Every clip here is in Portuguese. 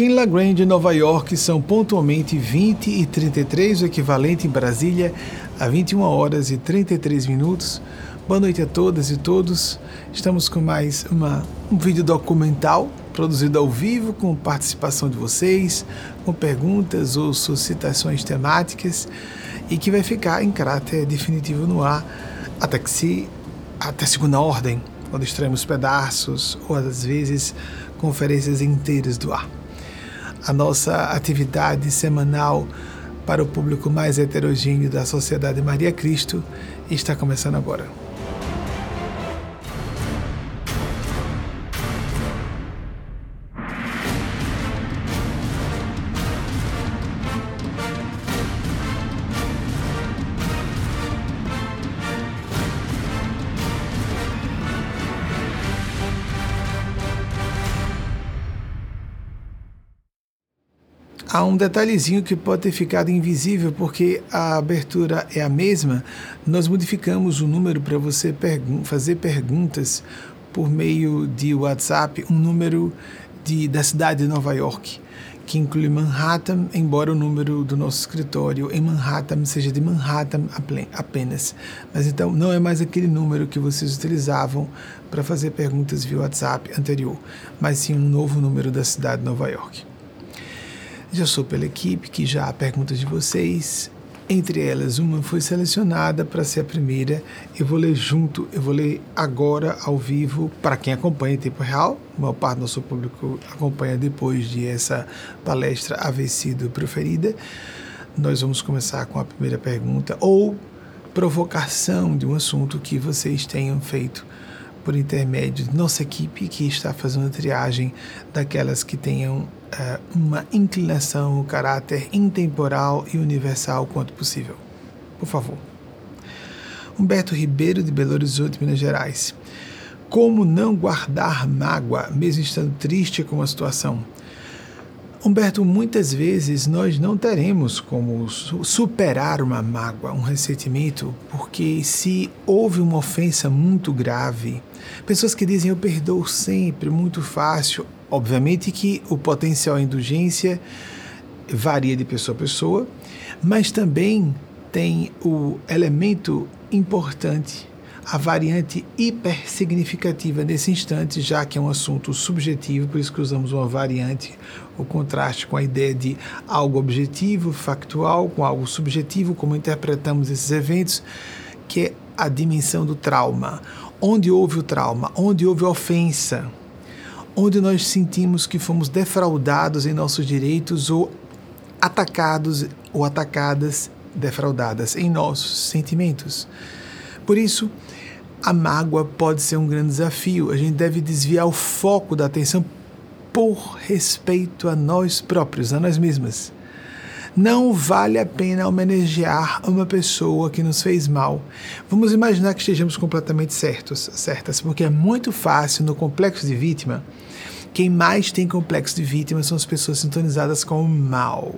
Aqui em La Grande, Nova York, são pontualmente 20 e 33, o equivalente em Brasília a 21 horas e 33 minutos. Boa noite a todas e todos. Estamos com mais uma, um vídeo documental produzido ao vivo com participação de vocês, com perguntas ou solicitações temáticas e que vai ficar em caráter definitivo no ar até que se até segunda ordem, quando extraímos pedaços ou às vezes conferências inteiras do ar. A nossa atividade semanal para o público mais heterogêneo da Sociedade Maria Cristo está começando agora. Há um detalhezinho que pode ter ficado invisível porque a abertura é a mesma. Nós modificamos o número para você pergun fazer perguntas por meio de WhatsApp, um número de, da cidade de Nova York, que inclui Manhattan, embora o número do nosso escritório em Manhattan seja de Manhattan apenas. Mas então não é mais aquele número que vocês utilizavam para fazer perguntas via WhatsApp anterior, mas sim um novo número da cidade de Nova York. Já sou pela equipe que já há perguntas de vocês. Entre elas, uma foi selecionada para ser a primeira. Eu vou ler junto, eu vou ler agora ao vivo para quem acompanha em tempo real. A maior parte do nosso público acompanha depois de essa palestra haver sido proferida. Nós vamos começar com a primeira pergunta ou provocação de um assunto que vocês tenham feito por intermédio de nossa equipe que está fazendo a triagem daquelas que tenham uma inclinação, um caráter intemporal e universal quanto possível. Por favor. Humberto Ribeiro, de Belo Horizonte, Minas Gerais. Como não guardar mágoa, mesmo estando triste com a situação? Humberto, muitas vezes nós não teremos como superar uma mágoa, um ressentimento, porque se houve uma ofensa muito grave, pessoas que dizem eu perdoo sempre, muito fácil, obviamente que o potencial indulgência varia de pessoa a pessoa, mas também tem o elemento importante a variante hipersignificativa nesse instante, já que é um assunto subjetivo, por isso que usamos uma variante, o contraste com a ideia de algo objetivo, factual, com algo subjetivo, como interpretamos esses eventos, que é a dimensão do trauma. Onde houve o trauma, onde houve ofensa, onde nós sentimos que fomos defraudados em nossos direitos ou atacados ou atacadas, defraudadas em nossos sentimentos. Por isso, a mágoa pode ser um grande desafio. A gente deve desviar o foco da atenção por respeito a nós próprios, a nós mesmas. Não vale a pena homenagear uma pessoa que nos fez mal. Vamos imaginar que estejamos completamente certos, certas, porque é muito fácil no complexo de vítima. Quem mais tem complexo de vítima são as pessoas sintonizadas com o mal.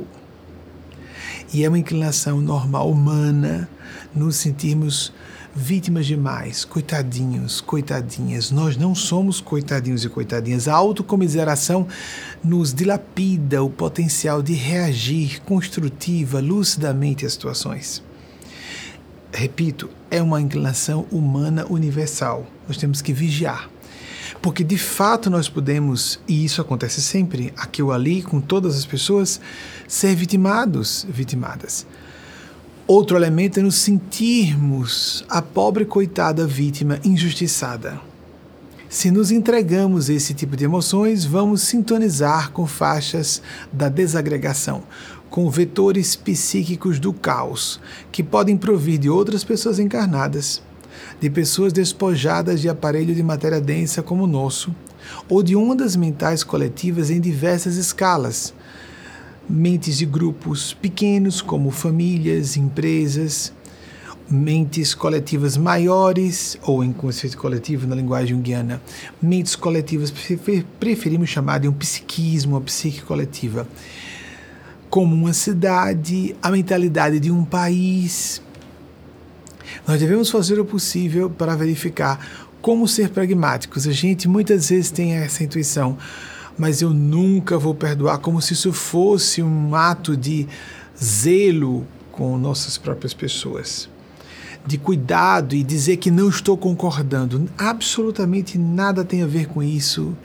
E é uma inclinação normal humana nos sentirmos vítimas demais, coitadinhos, coitadinhas. Nós não somos coitadinhos e coitadinhas. A autocomiseração nos dilapida o potencial de reagir construtiva, lucidamente às situações. Repito, é uma inclinação humana universal. Nós temos que vigiar. Porque de fato nós podemos, e isso acontece sempre, aqui ou ali, com todas as pessoas, ser vitimados, vitimadas. Outro elemento é nos sentirmos a pobre coitada vítima injustiçada. Se nos entregamos a esse tipo de emoções, vamos sintonizar com faixas da desagregação, com vetores psíquicos do caos, que podem provir de outras pessoas encarnadas, de pessoas despojadas de aparelho de matéria densa como o nosso, ou de ondas mentais coletivas em diversas escalas, mentes de grupos pequenos, como famílias, empresas, mentes coletivas maiores, ou em conceito coletivo na linguagem junguiana, mentes coletivas, preferimos chamar de um psiquismo, uma psique coletiva, como uma cidade, a mentalidade de um país. Nós devemos fazer o possível para verificar como ser pragmáticos. A gente muitas vezes tem essa intuição mas eu nunca vou perdoar, como se isso fosse um ato de zelo com nossas próprias pessoas, de cuidado e dizer que não estou concordando. Absolutamente nada tem a ver com isso.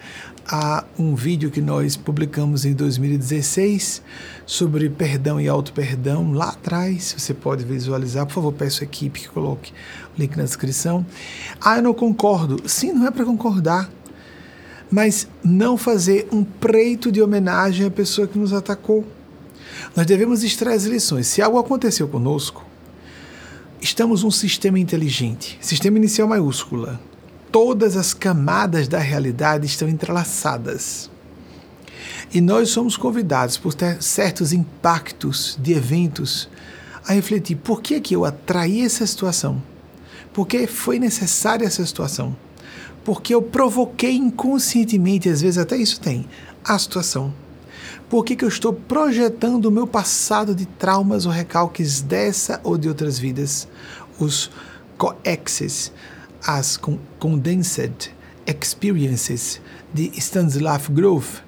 Há um vídeo que nós publicamos em 2016 sobre perdão e auto-perdão lá atrás. Você pode visualizar. Por favor, peço à equipe que coloque o link na descrição. Ah, eu não concordo. Sim, não é para concordar. Mas não fazer um preito de homenagem à pessoa que nos atacou. Nós devemos extrair as lições. Se algo aconteceu conosco, estamos um sistema inteligente, sistema inicial maiúscula todas as camadas da realidade estão entrelaçadas. E nós somos convidados por ter certos impactos de eventos a refletir por que, que eu atraí essa situação? Por que foi necessária essa situação? Porque eu provoquei inconscientemente, às vezes até isso tem, a situação. Por que, que eu estou projetando o meu passado de traumas ou recalques dessa ou de outras vidas? Os coexes, as Condensed Experiences de Stanislav Grof,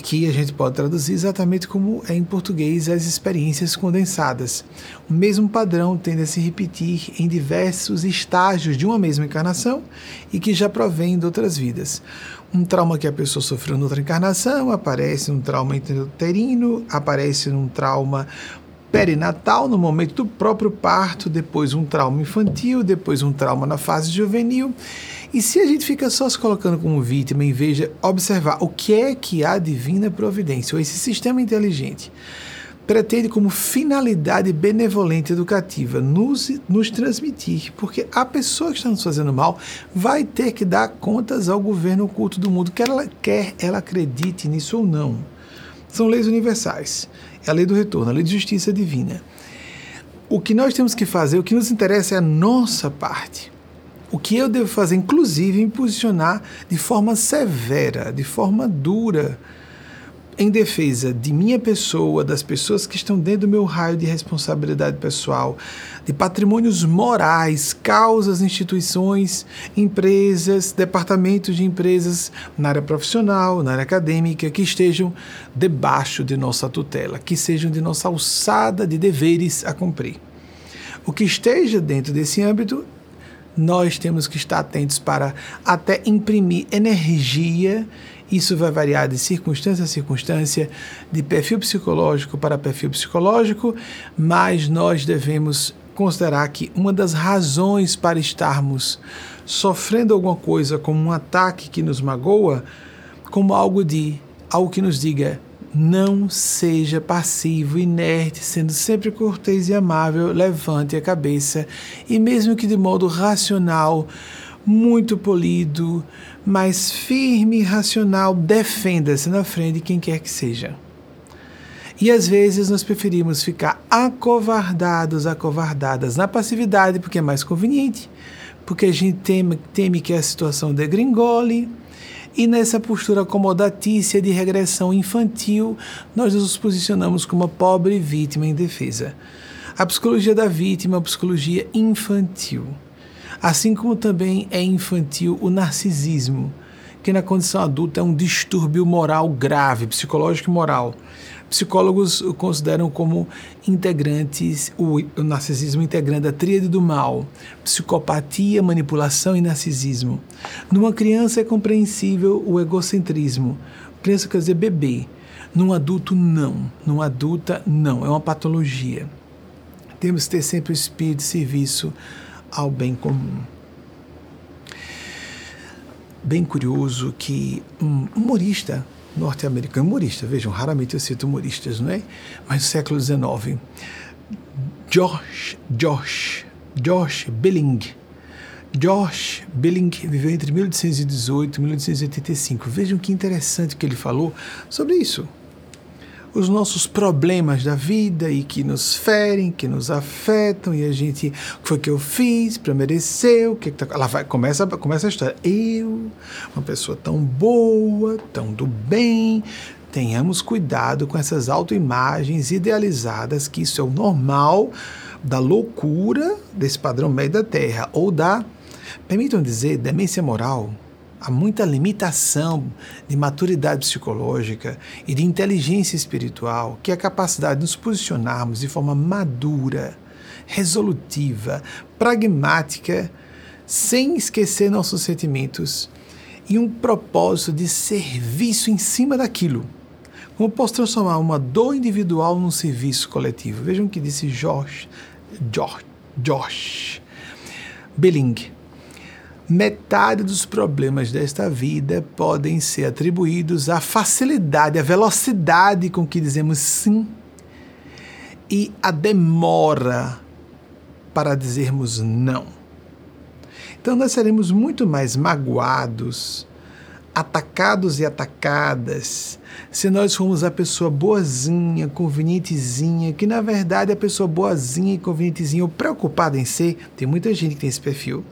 que a gente pode traduzir exatamente como é em português as experiências condensadas. O mesmo padrão tende a se repetir em diversos estágios de uma mesma encarnação e que já provém de outras vidas. Um trauma que a pessoa sofreu em outra encarnação aparece um trauma intrauterino, aparece num trauma perinatal, no momento do próprio parto, depois um trauma infantil, depois um trauma na fase juvenil. E se a gente fica só se colocando como vítima, em vez de observar o que é que a divina providência, ou esse sistema inteligente, pretende como finalidade benevolente educativa nos, nos transmitir, porque a pessoa que está nos fazendo mal vai ter que dar contas ao governo oculto do mundo, quer ela, quer ela acredite nisso ou não. São leis universais. É a lei do retorno, a lei de justiça divina. O que nós temos que fazer, o que nos interessa é a nossa parte. O que eu devo fazer, inclusive, me posicionar de forma severa, de forma dura, em defesa de minha pessoa, das pessoas que estão dentro do meu raio de responsabilidade pessoal, de patrimônios morais, causas, instituições, empresas, departamentos de empresas na área profissional, na área acadêmica, que estejam debaixo de nossa tutela, que sejam de nossa alçada de deveres a cumprir. O que esteja dentro desse âmbito nós temos que estar atentos para até imprimir energia. Isso vai variar de circunstância a circunstância, de perfil psicológico para perfil psicológico, mas nós devemos considerar que uma das razões para estarmos sofrendo alguma coisa como um ataque que nos magoa, como algo de algo que nos diga não seja passivo, inerte, sendo sempre cortês e amável, levante a cabeça e mesmo que de modo racional, muito polido, mas firme e racional, defenda-se na frente quem quer que seja. E às vezes nós preferimos ficar acovardados, acovardadas na passividade, porque é mais conveniente, porque a gente teme, teme que a situação degringole, e nessa postura acomodatícia de regressão infantil, nós nos posicionamos como uma pobre vítima indefesa. A psicologia da vítima é uma psicologia infantil. Assim como também é infantil o narcisismo, que na condição adulta é um distúrbio moral grave, psicológico e moral. Psicólogos consideram como integrantes, o, o narcisismo integrando a tríade do mal, psicopatia, manipulação e narcisismo. Numa criança é compreensível o egocentrismo. Criança quer dizer bebê. Num adulto, não. Num adulta, não. É uma patologia. Temos que ter sempre o espírito de serviço ao bem comum. Bem curioso que um humorista norte-americano, humorista, vejam, raramente eu cito humoristas, não é? Mas no século XIX, Josh, Josh, Josh Billing, Josh Billing viveu entre 1818 e 1885. Vejam que interessante que ele falou sobre isso os nossos problemas da vida e que nos ferem, que nos afetam e a gente, o que foi que eu fiz para merecer, o que, que tá, ela vai começa começa a história. Eu, uma pessoa tão boa, tão do bem, tenhamos cuidado com essas autoimagens idealizadas, que isso é o normal da loucura desse padrão médio da Terra ou da, permitam dizer, demência moral há muita limitação de maturidade psicológica e de inteligência espiritual, que é a capacidade de nos posicionarmos de forma madura, resolutiva, pragmática, sem esquecer nossos sentimentos e um propósito de serviço em cima daquilo. Como posso transformar uma dor individual num serviço coletivo? Vejam o que disse Josh, Josh, Josh Belling. Metade dos problemas desta vida podem ser atribuídos à facilidade, à velocidade com que dizemos sim e a demora para dizermos não. Então nós seremos muito mais magoados, atacados e atacadas, se nós formos a pessoa boazinha, convenientezinha, que na verdade a pessoa boazinha e convenientezinha ou preocupada em ser, tem muita gente que tem esse perfil,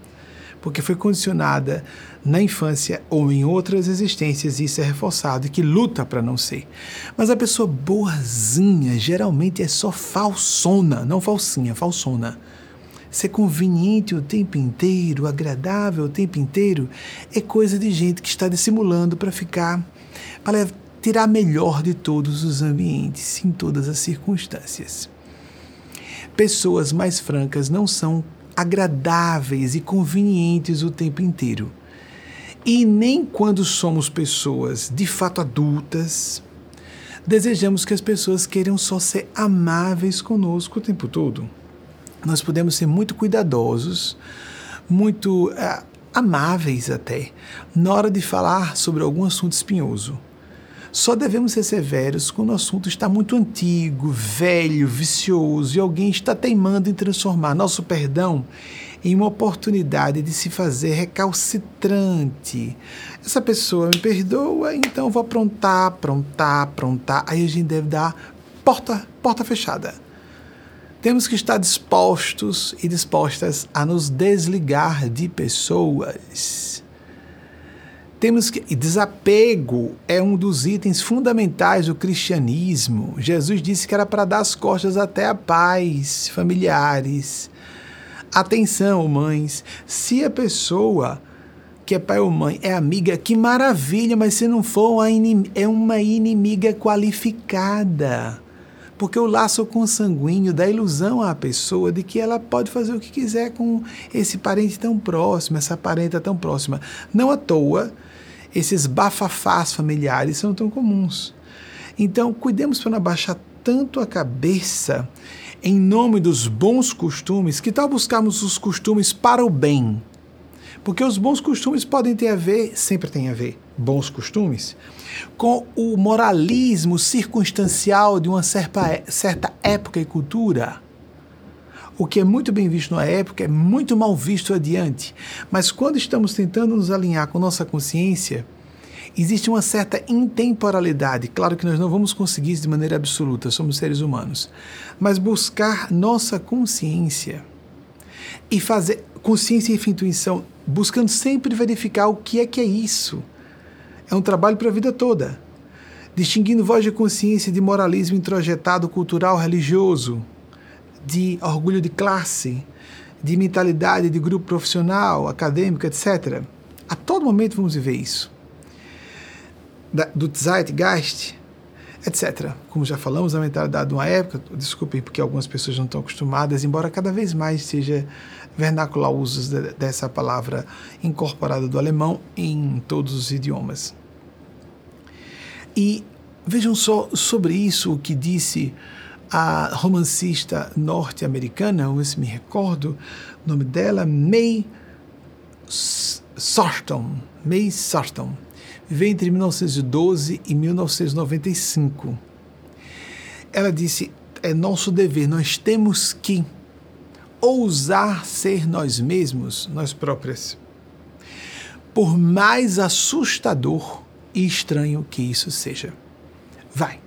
porque foi condicionada na infância ou em outras existências, e isso é reforçado, e que luta para não ser. Mas a pessoa boazinha geralmente é só falsona, não falsinha, falsona ser conveniente o tempo inteiro, agradável o tempo inteiro, é coisa de gente que está dissimulando para ficar, para tirar melhor de todos os ambientes, em todas as circunstâncias. Pessoas mais francas não são agradáveis e convenientes o tempo inteiro. E nem quando somos pessoas de fato adultas, desejamos que as pessoas queiram só ser amáveis conosco o tempo todo nós podemos ser muito cuidadosos, muito uh, amáveis até, na hora de falar sobre algum assunto espinhoso. Só devemos ser severos quando o assunto está muito antigo, velho, vicioso e alguém está teimando em transformar nosso perdão em uma oportunidade de se fazer recalcitrante. Essa pessoa me perdoa, então vou aprontar, aprontar, aprontar. Aí a gente deve dar porta, porta fechada temos que estar dispostos e dispostas a nos desligar de pessoas. Temos que. Desapego é um dos itens fundamentais do cristianismo. Jesus disse que era para dar as costas até a paz, familiares. Atenção, mães, se a pessoa que é pai ou mãe é amiga, que maravilha, mas se não for, é uma inimiga qualificada porque o laço consanguíneo dá ilusão à pessoa de que ela pode fazer o que quiser com esse parente tão próximo, essa parenta tão próxima. Não à toa, esses bafafás familiares são tão comuns. Então, cuidemos para não abaixar tanto a cabeça em nome dos bons costumes, que tal buscarmos os costumes para o bem? Porque os bons costumes podem ter a ver, sempre tem a ver, bons costumes, com o moralismo circunstancial de uma certa, certa época e cultura. O que é muito bem visto na época é muito mal visto adiante. Mas quando estamos tentando nos alinhar com nossa consciência, existe uma certa intemporalidade. Claro que nós não vamos conseguir isso de maneira absoluta, somos seres humanos. Mas buscar nossa consciência e fazer consciência e intuição, buscando sempre verificar o que é que é isso é um trabalho para a vida toda. Distinguindo voz de consciência de moralismo introjetado cultural religioso, de orgulho de classe, de mentalidade de grupo profissional, acadêmico, etc. A todo momento vamos viver isso. Da, do Zeitgeist, etc. Como já falamos, a mentalidade de uma época, desculpem porque algumas pessoas não estão acostumadas, embora cada vez mais seja vernacular o uso de, dessa palavra incorporada do alemão em todos os idiomas. E vejam só sobre isso o que disse a romancista norte-americana, se me recordo, o nome dela, May Sarton. May Sarton. Viveu entre 1912 e 1995. Ela disse: é nosso dever, nós temos que ousar ser nós mesmos, nós próprias. Por mais assustador e estranho que isso seja. Vai.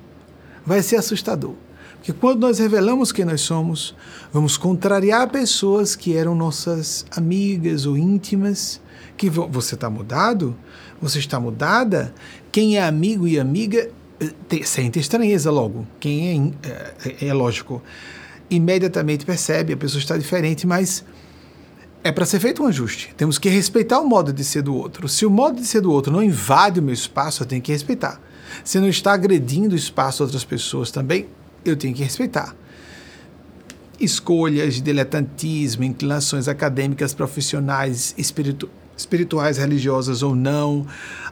Vai ser assustador. Porque quando nós revelamos quem nós somos, vamos contrariar pessoas que eram nossas amigas ou íntimas, que você está mudado, você está mudada, quem é amigo e amiga eh, sente estranheza logo. Quem é, é, é lógico, imediatamente percebe, a pessoa está diferente, mas é para ser feito um ajuste. Temos que respeitar o modo de ser do outro. Se o modo de ser do outro não invade o meu espaço, eu tenho que respeitar. Se não está agredindo o espaço de outras pessoas também, eu tenho que respeitar. Escolhas de diletantismo, inclinações acadêmicas, profissionais, espiritu espirituais, religiosas ou não,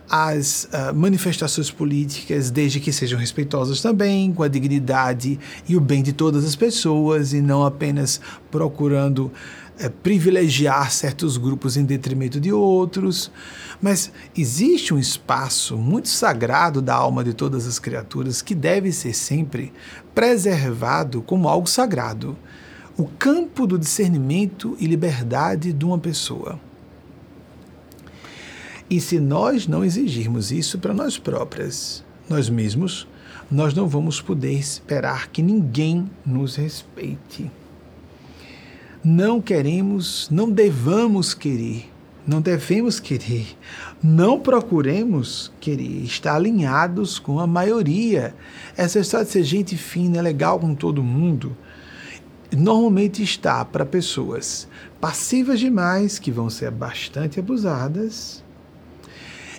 as uh, manifestações políticas, desde que sejam respeitosas também, com a dignidade e o bem de todas as pessoas, e não apenas procurando é, privilegiar certos grupos em detrimento de outros, mas existe um espaço muito sagrado da alma de todas as criaturas que deve ser sempre preservado como algo sagrado o campo do discernimento e liberdade de uma pessoa. E se nós não exigirmos isso para nós próprias, nós mesmos, nós não vamos poder esperar que ninguém nos respeite não queremos, não devamos querer, não devemos querer, não procuremos querer, estar alinhados com a maioria. Essa história de ser gente fina, é legal com todo mundo, normalmente está para pessoas passivas demais, que vão ser bastante abusadas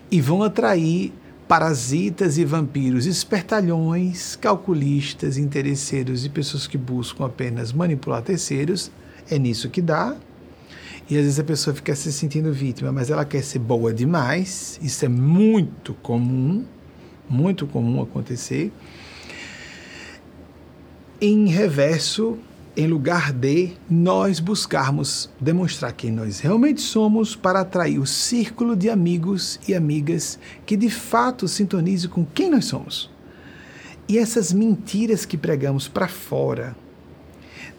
e vão atrair parasitas e vampiros, espertalhões, calculistas, interesseiros e pessoas que buscam apenas manipular terceiros é nisso que dá. E às vezes a pessoa fica se sentindo vítima, mas ela quer ser boa demais. Isso é muito comum, muito comum acontecer. Em reverso, em lugar de nós buscarmos demonstrar quem nós realmente somos para atrair o círculo de amigos e amigas que de fato sintonize com quem nós somos. E essas mentiras que pregamos para fora,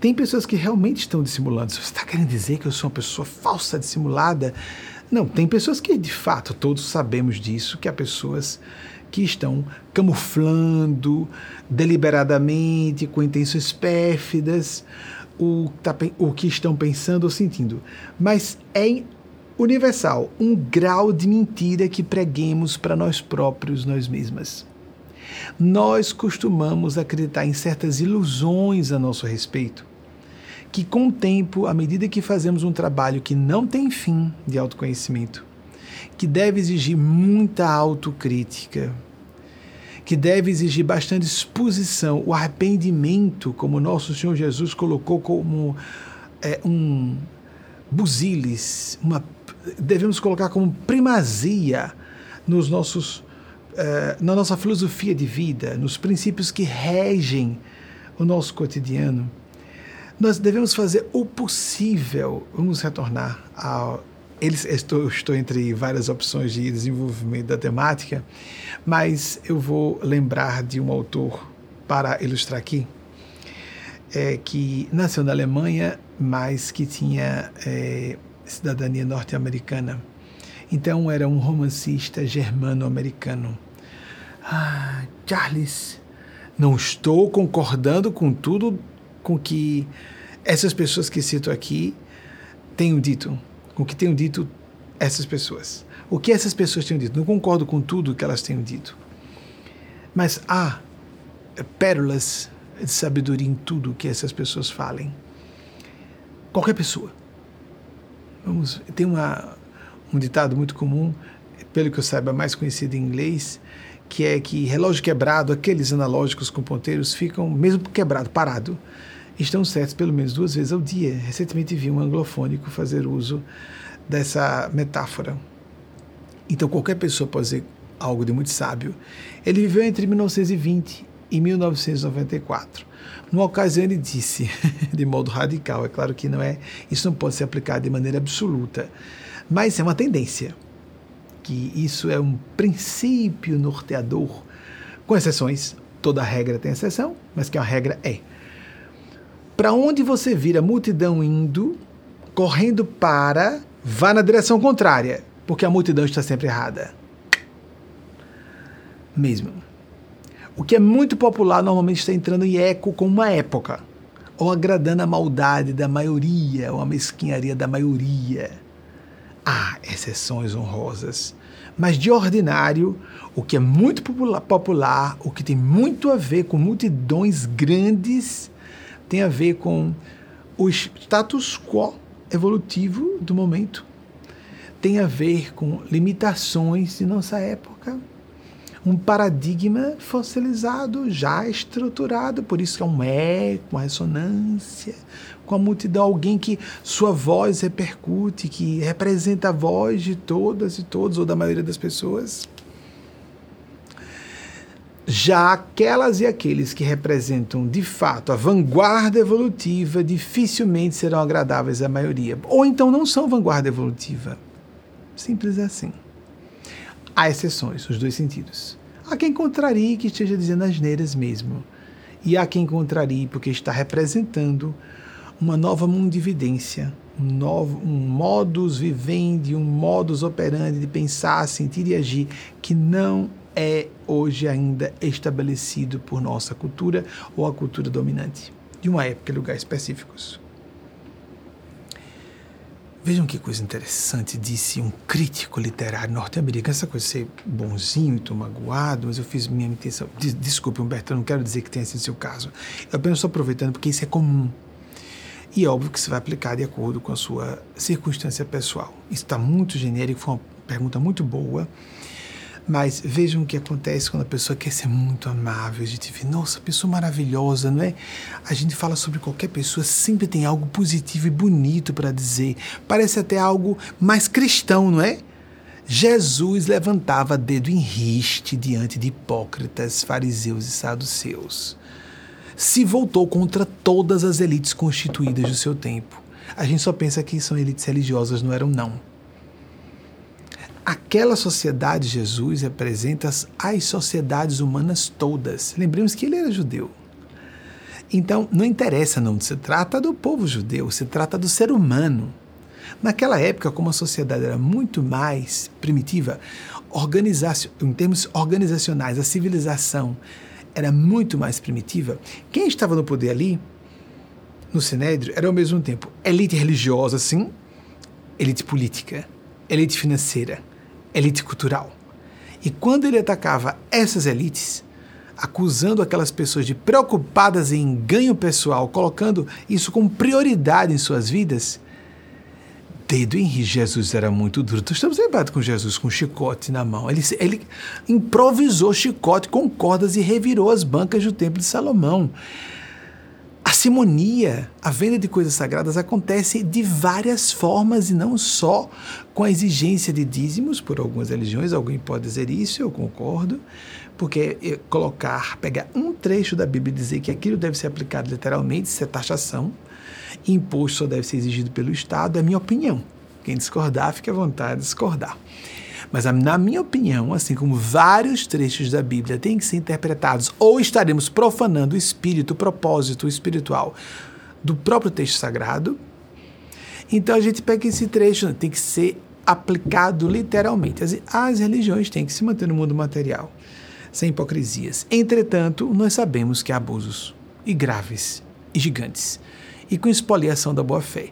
tem pessoas que realmente estão dissimulando. Você está querendo dizer que eu sou uma pessoa falsa, dissimulada? Não, tem pessoas que, de fato, todos sabemos disso, que há pessoas que estão camuflando deliberadamente, com intenções pérfidas, o, tá, o que estão pensando ou sentindo. Mas é universal um grau de mentira que preguemos para nós próprios, nós mesmas. Nós costumamos acreditar em certas ilusões a nosso respeito que com o tempo, à medida que fazemos um trabalho que não tem fim de autoconhecimento, que deve exigir muita autocrítica, que deve exigir bastante exposição, o arrependimento, como nosso Senhor Jesus colocou como é, um busilis, uma, devemos colocar como primazia nos nossos, é, na nossa filosofia de vida, nos princípios que regem o nosso cotidiano nós devemos fazer o possível. Vamos retornar ao. Eles, estou, estou entre várias opções de desenvolvimento da temática, mas eu vou lembrar de um autor para ilustrar aqui, é, que nasceu na Alemanha, mas que tinha é, cidadania norte-americana. Então era um romancista germano-americano. Ah, Charles, não estou concordando com tudo com que essas pessoas que cito aqui tenham dito, com que tenham dito essas pessoas. O que essas pessoas tenham dito. Não concordo com tudo que elas tenham dito. Mas há pérolas de sabedoria em tudo que essas pessoas falem. Qualquer pessoa. Vamos, tem uma, um ditado muito comum, pelo que eu saiba, mais conhecido em inglês, que é que relógio quebrado, aqueles analógicos com ponteiros ficam, mesmo quebrado, parado, estão certos pelo menos duas vezes ao dia. Recentemente vi um anglofônico fazer uso dessa metáfora. Então qualquer pessoa pode dizer algo de muito sábio. Ele viveu entre 1920 e 1994. Numa ocasião ele disse, de modo radical, é claro que não é, isso não pode ser aplicado de maneira absoluta, mas é uma tendência que isso é um princípio norteador, com exceções, toda regra tem exceção, mas que a regra é para onde você vira multidão indo, correndo para, vá na direção contrária, porque a multidão está sempre errada. Mesmo. O que é muito popular normalmente está entrando em eco com uma época, ou agradando a maldade da maioria, ou a mesquinharia da maioria. Há exceções honrosas, mas de ordinário, o que é muito popular, o que tem muito a ver com multidões grandes, tem a ver com o status quo evolutivo do momento. Tem a ver com limitações de nossa época. Um paradigma fossilizado, já estruturado, por isso que é um eco, uma ressonância, com a multidão, alguém que sua voz repercute, que representa a voz de todas e todos, ou da maioria das pessoas. Já aquelas e aqueles que representam de fato a vanguarda evolutiva dificilmente serão agradáveis à maioria, ou então não são vanguarda evolutiva. Simples assim. Há exceções, os dois sentidos. Há quem contrarie que esteja dizendo as neiras mesmo. E há quem contrarie porque está representando uma nova mundividência, um, novo, um modus vivendi, um modus operandi de pensar, sentir e agir que não é hoje ainda estabelecido por nossa cultura ou a cultura dominante de uma época e lugar específicos. Vejam que coisa interessante, disse um crítico literário norte-americano. Essa coisa de ser bonzinho, tô magoado, mas eu fiz minha intenção. Desculpe, Humberto, eu não quero dizer que tenha sido seu caso. Eu apenas estou aproveitando porque isso é comum. E é óbvio que você vai aplicar de acordo com a sua circunstância pessoal. Isso está muito genérico, foi uma pergunta muito boa. Mas vejam o que acontece quando a pessoa quer ser muito amável. A gente vê, nossa, pessoa maravilhosa, não é? A gente fala sobre qualquer pessoa, sempre tem algo positivo e bonito para dizer. Parece até algo mais cristão, não é? Jesus levantava dedo em riste diante de hipócritas, fariseus e saduceus. Se voltou contra todas as elites constituídas do seu tempo. A gente só pensa que são elites religiosas, não eram, não aquela sociedade Jesus representa as sociedades humanas todas. Lembremos que ele era judeu. Então, não interessa não, se trata do povo judeu, se trata do ser humano. Naquela época, como a sociedade era muito mais primitiva, em termos organizacionais, a civilização era muito mais primitiva, quem estava no poder ali, no Sinédrio, era ao mesmo tempo elite religiosa, sim, elite política, elite financeira, elite cultural. E quando ele atacava essas elites, acusando aquelas pessoas de preocupadas em ganho pessoal, colocando isso como prioridade em suas vidas, dedo em Jesus era muito duro. Então, estamos lembrados com Jesus com chicote na mão. Ele, ele improvisou chicote com cordas e revirou as bancas do templo de Salomão. A simonia, a venda de coisas sagradas, acontece de várias formas e não só com a exigência de dízimos por algumas religiões. Alguém pode dizer isso, eu concordo, porque eh, colocar, pegar um trecho da Bíblia e dizer que aquilo deve ser aplicado literalmente, isso é taxação, imposto só deve ser exigido pelo Estado, é minha opinião. Quem discordar, fique à vontade de discordar. Mas, na minha opinião, assim como vários trechos da Bíblia têm que ser interpretados, ou estaremos profanando o espírito, o propósito espiritual do próprio texto sagrado, então a gente pega esse trecho, tem que ser aplicado literalmente. As, as religiões têm que se manter no mundo material, sem hipocrisias. Entretanto, nós sabemos que há abusos, e graves, e gigantes, e com expoliação da boa-fé.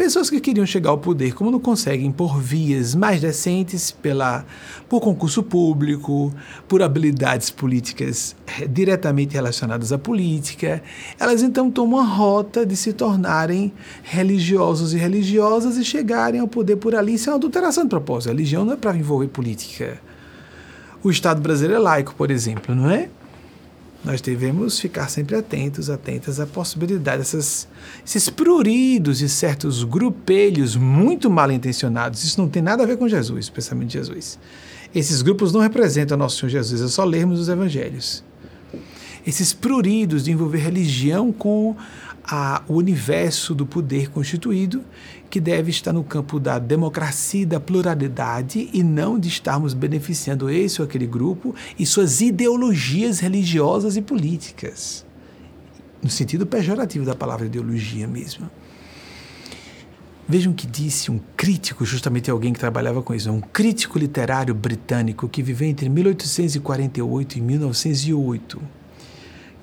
Pessoas que queriam chegar ao poder, como não conseguem por vias mais decentes, pela, por concurso público, por habilidades políticas eh, diretamente relacionadas à política, elas então tomam a rota de se tornarem religiosos e religiosas e chegarem ao poder por ali. Isso é uma adulteração de propósito. A religião não é para envolver política. O Estado brasileiro é laico, por exemplo, não é? Nós devemos ficar sempre atentos, atentas à possibilidade dessas, esses pruridos de certos grupelhos muito mal intencionados. Isso não tem nada a ver com Jesus, o pensamento de Jesus. Esses grupos não representam nosso Senhor Jesus, é só lermos os evangelhos. Esses pruridos de envolver religião com a, o universo do poder constituído, que deve estar no campo da democracia da pluralidade e não de estarmos beneficiando esse ou aquele grupo e suas ideologias religiosas e políticas. No sentido pejorativo da palavra ideologia mesmo. Vejam que disse um crítico, justamente alguém que trabalhava com isso, um crítico literário britânico que viveu entre 1848 e 1908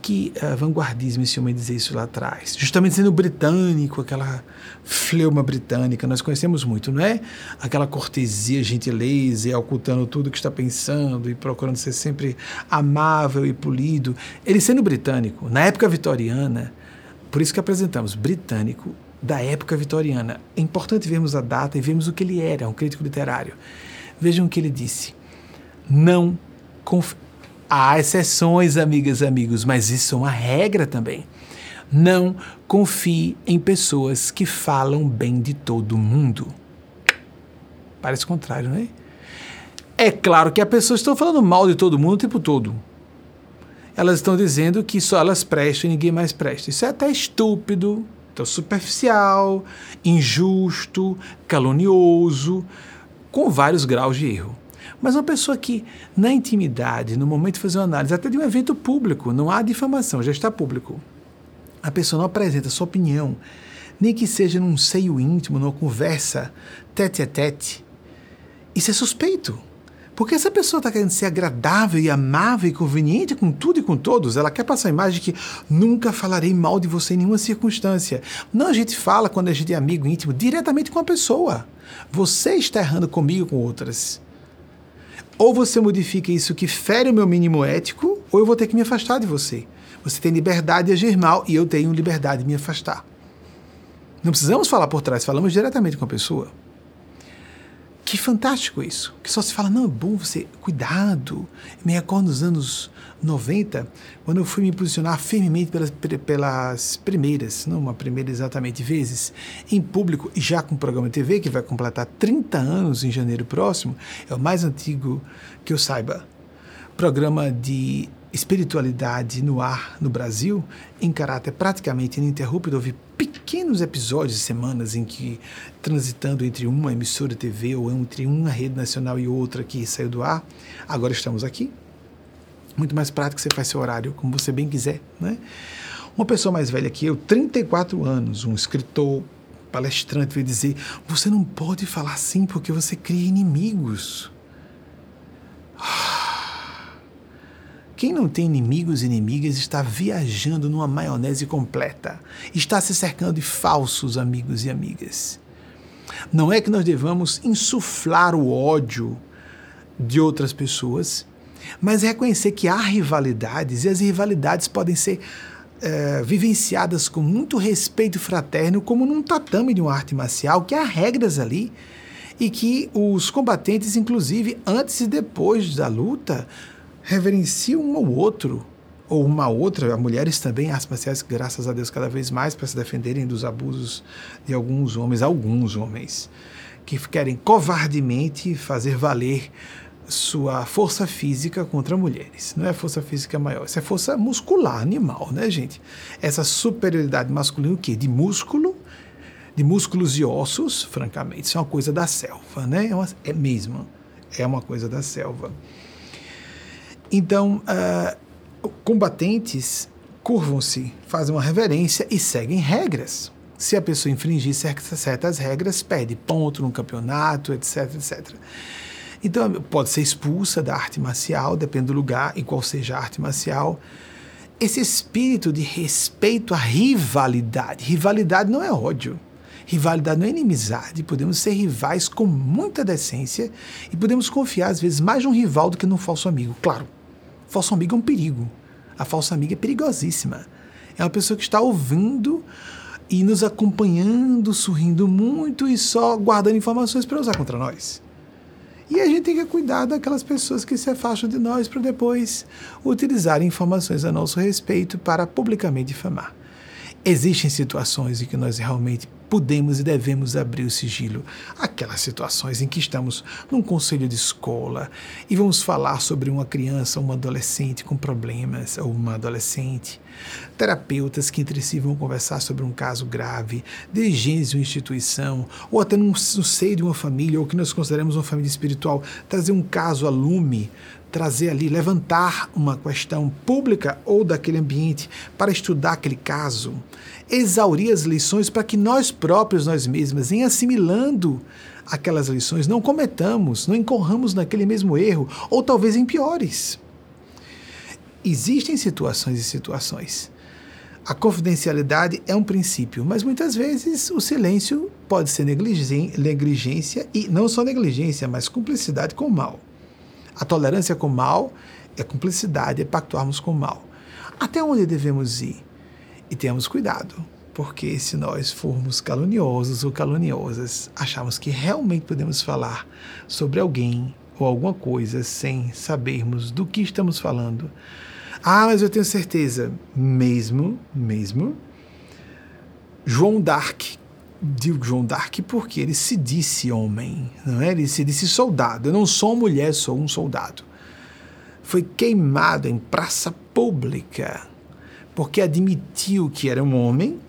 que uh, vanguardismo esse homem dizer isso lá atrás? Justamente sendo britânico, aquela fleuma britânica, nós conhecemos muito, não é? Aquela cortesia, gentileza, e ocultando tudo que está pensando e procurando ser sempre amável e polido. Ele sendo britânico, na época vitoriana, por isso que apresentamos britânico, da época vitoriana. É importante vermos a data e vermos o que ele era, um crítico literário. Vejam o que ele disse. Não conf... Há exceções, amigas e amigos, mas isso é uma regra também. Não confie em pessoas que falam bem de todo mundo. Parece o contrário, não é? É claro que as pessoas estão falando mal de todo mundo o tempo todo. Elas estão dizendo que só elas prestam e ninguém mais presta. Isso é até estúpido, então superficial, injusto, calunioso, com vários graus de erro. Mas uma pessoa que, na intimidade, no momento de fazer uma análise, até de um evento público, não há difamação, já está público, a pessoa não apresenta sua opinião, nem que seja num seio íntimo, numa conversa tete a tete, isso é suspeito. Porque essa pessoa está querendo ser agradável e amável e conveniente com tudo e com todos. Ela quer passar a imagem de que nunca falarei mal de você em nenhuma circunstância. Não, a gente fala quando a gente é amigo íntimo diretamente com a pessoa. Você está errando comigo com outras. Ou você modifica isso que fere o meu mínimo ético, ou eu vou ter que me afastar de você. Você tem liberdade de agir mal e eu tenho liberdade de me afastar. Não precisamos falar por trás, falamos diretamente com a pessoa. Que fantástico isso. Que só se fala, não, é bom você, cuidado. Me recordo nos anos 90, quando eu fui me posicionar firmemente pelas, pelas primeiras, não uma primeira exatamente, vezes, em público, e já com o programa TV, que vai completar 30 anos em janeiro próximo, é o mais antigo que eu saiba. Programa de espiritualidade no ar no Brasil, em caráter praticamente ininterrupto, houve pequenos episódios, semanas em que, transitando entre uma emissora de TV ou entre uma rede nacional e outra que saiu do ar, agora estamos aqui. Muito mais prático, você faz seu horário como você bem quiser. Né? Uma pessoa mais velha que eu, 34 anos, um escritor, palestrante, veio dizer: Você não pode falar assim porque você cria inimigos. Ah quem não tem inimigos e inimigas está viajando numa maionese completa, está se cercando de falsos amigos e amigas. Não é que nós devamos insuflar o ódio de outras pessoas, mas reconhecer que há rivalidades e as rivalidades podem ser é, vivenciadas com muito respeito fraterno, como num tatame de uma arte marcial, que há regras ali e que os combatentes, inclusive antes e depois da luta, reverencia um ou outro, ou uma outra, mulheres também, artes marciais, graças a Deus, cada vez mais para se defenderem dos abusos de alguns homens, alguns homens, que querem covardemente fazer valer sua força física contra mulheres. Não é força física maior, isso é força muscular, animal, né, gente? Essa superioridade masculina, o quê? De músculo, de músculos e ossos, francamente, isso é uma coisa da selva, né? É, uma, é mesmo, é uma coisa da selva. Então, uh, combatentes curvam-se, fazem uma reverência e seguem regras. Se a pessoa infringir certas regras, perde ponto no campeonato, etc, etc. Então, pode ser expulsa da arte marcial, depende do lugar e qual seja a arte marcial. Esse espírito de respeito à rivalidade. Rivalidade não é ódio. Rivalidade não é inimizade. Podemos ser rivais com muita decência e podemos confiar, às vezes, mais num rival do que num falso amigo. Claro, Falso amigo é um perigo. A falsa amiga é perigosíssima. É uma pessoa que está ouvindo e nos acompanhando, sorrindo muito e só guardando informações para usar contra nós. E a gente tem que cuidar daquelas pessoas que se afastam de nós para depois utilizar informações a nosso respeito para publicamente difamar. Existem situações em que nós realmente podemos e devemos abrir o sigilo. Aquelas situações em que estamos num conselho de escola e vamos falar sobre uma criança, uma adolescente com problemas, ou uma adolescente. Terapeutas que entre si vão conversar sobre um caso grave, dirigentes de uma instituição, ou até no, seio de uma família, ou que nós consideramos uma família espiritual, trazer um caso a lume trazer ali, levantar uma questão pública ou daquele ambiente para estudar aquele caso, exaurir as lições para que nós próprios, nós mesmas, em assimilando aquelas lições, não cometamos, não incorramos naquele mesmo erro, ou talvez em piores. Existem situações e situações. A confidencialidade é um princípio, mas muitas vezes o silêncio pode ser negligência e não só negligência, mas cumplicidade com o mal. A tolerância com o mal é cumplicidade, é pactuarmos com o mal. Até onde devemos ir? E tenhamos cuidado, Porque se nós formos caluniosos ou caluniosas, achamos que realmente podemos falar sobre alguém ou alguma coisa sem sabermos do que estamos falando. Ah, mas eu tenho certeza. Mesmo, mesmo. João Dark, digo João Dark porque ele se disse homem, não é? Ele se disse soldado. Eu não sou mulher, sou um soldado. Foi queimado em praça pública porque admitiu que era um homem.